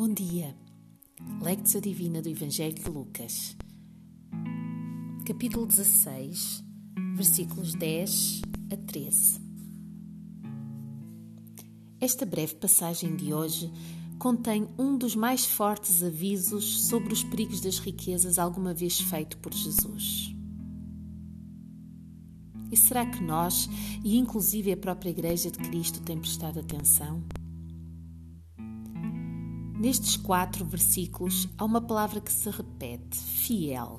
Bom dia. Lectio Divina do Evangelho de Lucas. Capítulo 16, versículos 10 a 13. Esta breve passagem de hoje contém um dos mais fortes avisos sobre os perigos das riquezas alguma vez feito por Jesus. E será que nós, e inclusive a própria Igreja de Cristo, tem prestado atenção? Nestes quatro versículos há uma palavra que se repete: fiel.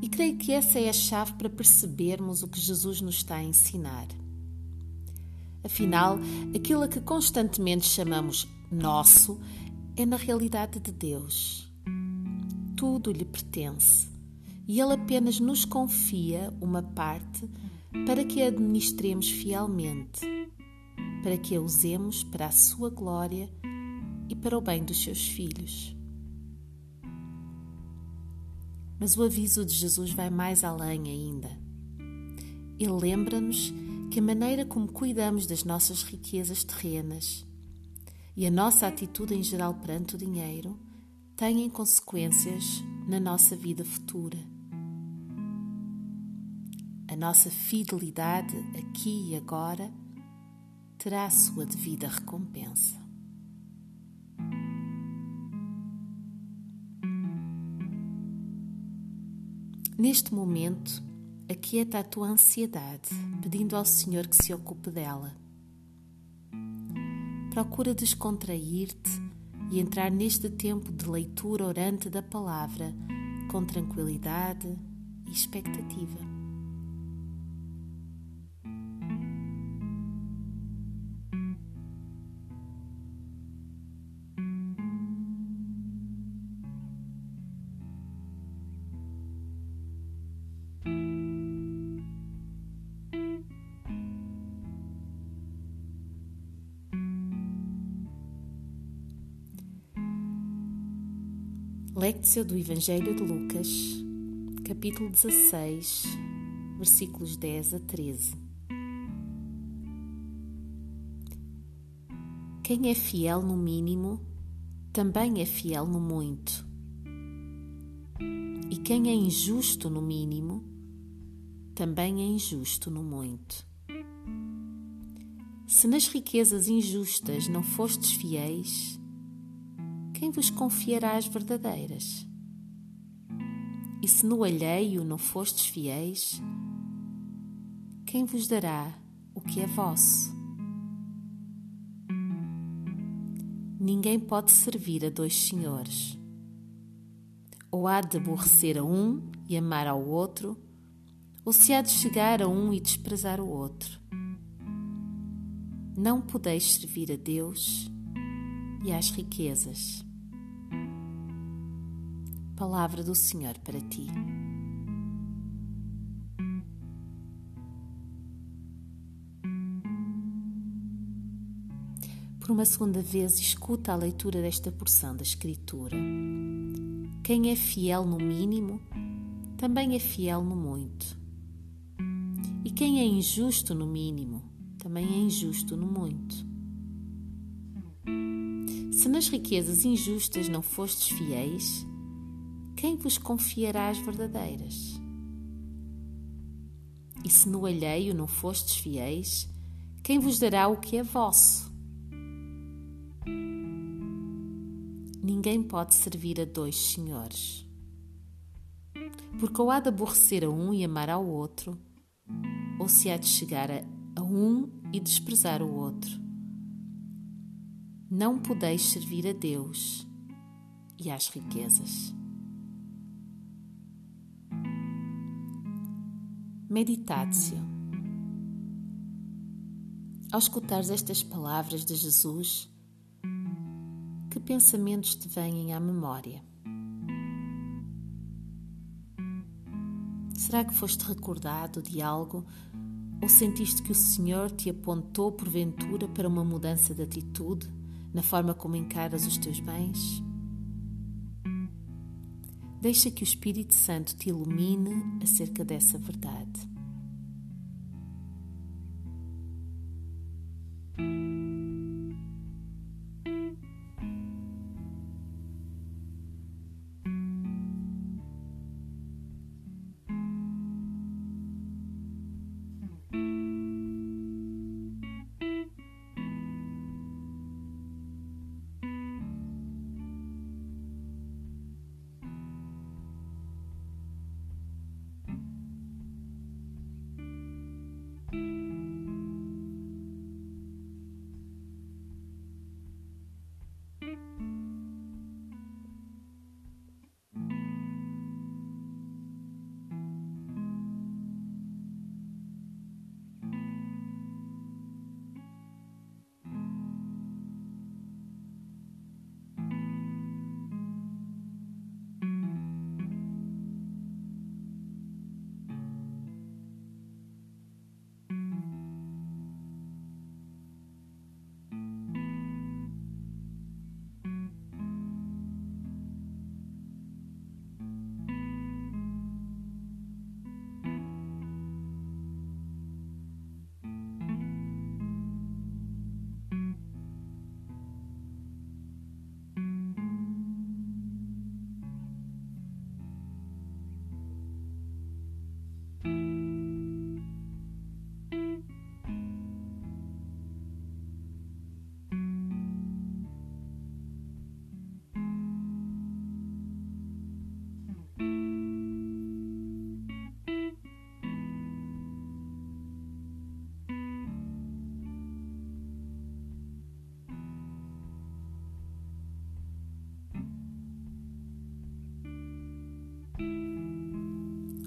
E creio que essa é a chave para percebermos o que Jesus nos está a ensinar. Afinal, aquilo a que constantemente chamamos nosso é na realidade de Deus. Tudo lhe pertence e Ele apenas nos confia uma parte para que a administremos fielmente, para que a usemos para a sua glória e para o bem dos seus filhos. Mas o aviso de Jesus vai mais além ainda. Ele lembra-nos que a maneira como cuidamos das nossas riquezas terrenas e a nossa atitude em geral perante o dinheiro têm consequências na nossa vida futura. A nossa fidelidade aqui e agora terá a sua devida recompensa. Neste momento, aquieta a tua ansiedade, pedindo ao Senhor que se ocupe dela. Procura descontrair-te e entrar neste tempo de leitura orante da palavra com tranquilidade e expectativa. Lectio do Evangelho de Lucas, capítulo 16, versículos 10 a 13. Quem é fiel no mínimo, também é fiel no muito. E quem é injusto no mínimo, também é injusto no muito. Se nas riquezas injustas não fostes fiéis, quem vos confiará as verdadeiras? E se no alheio não fostes fiéis, quem vos dará o que é vosso? Ninguém pode servir a dois senhores. Ou há de aborrecer a um e amar ao outro, ou se há de chegar a um e desprezar o outro. Não podeis servir a Deus e às riquezas. Palavra do Senhor para ti. Por uma segunda vez, escuta a leitura desta porção da Escritura. Quem é fiel no mínimo, também é fiel no muito. E quem é injusto no mínimo, também é injusto no muito. Se nas riquezas injustas não fostes fiéis, quem vos confiará as verdadeiras? E se no alheio não fostes fiéis, quem vos dará o que é vosso? Ninguém pode servir a dois senhores. Porque ou há de aborrecer a um e amar ao outro, ou se há de chegar a, um e desprezar o outro. Não podeis servir a Deus e às riquezas. Meditatio. Ao escutares estas palavras de Jesus, que pensamentos te vêm à memória? Será que foste recordado de algo ou sentiste que o Senhor te apontou porventura para uma mudança de atitude na forma como encaras os teus bens? Deixa que o Espírito Santo te ilumine acerca dessa verdade.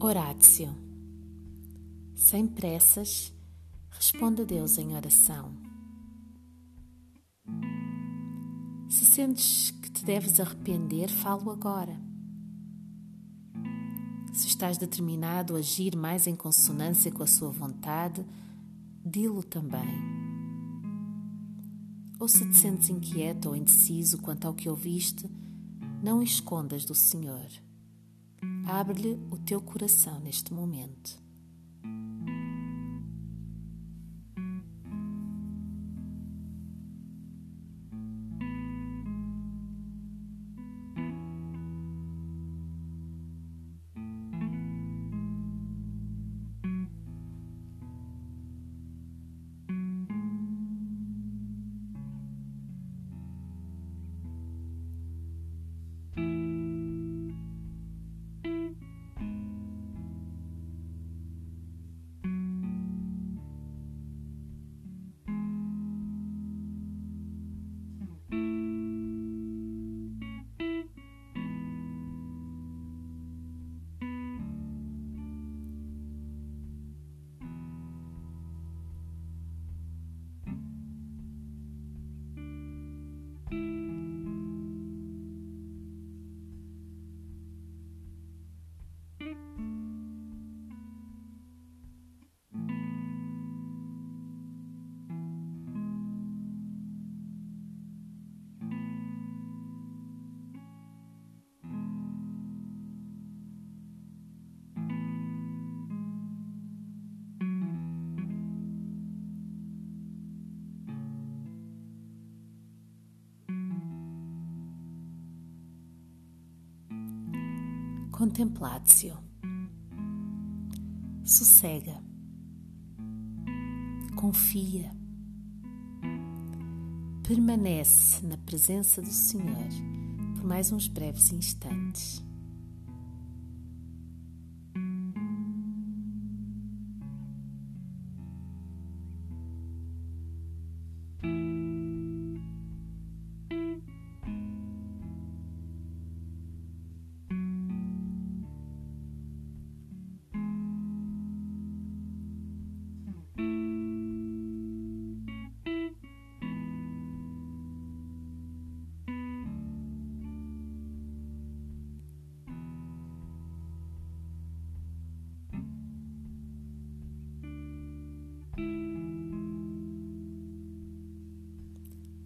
Horácio. Sem pressas, responde a Deus em oração. Se sentes que te deves arrepender, falo agora. Se estás determinado a agir mais em consonância com a sua vontade, dilo também. Ou se te sentes inquieto ou indeciso quanto ao que ouviste, não escondas do Senhor. Abre-lhe o teu coração neste momento. Contemplatio. Sossega. Confia. Permanece na presença do Senhor por mais uns breves instantes.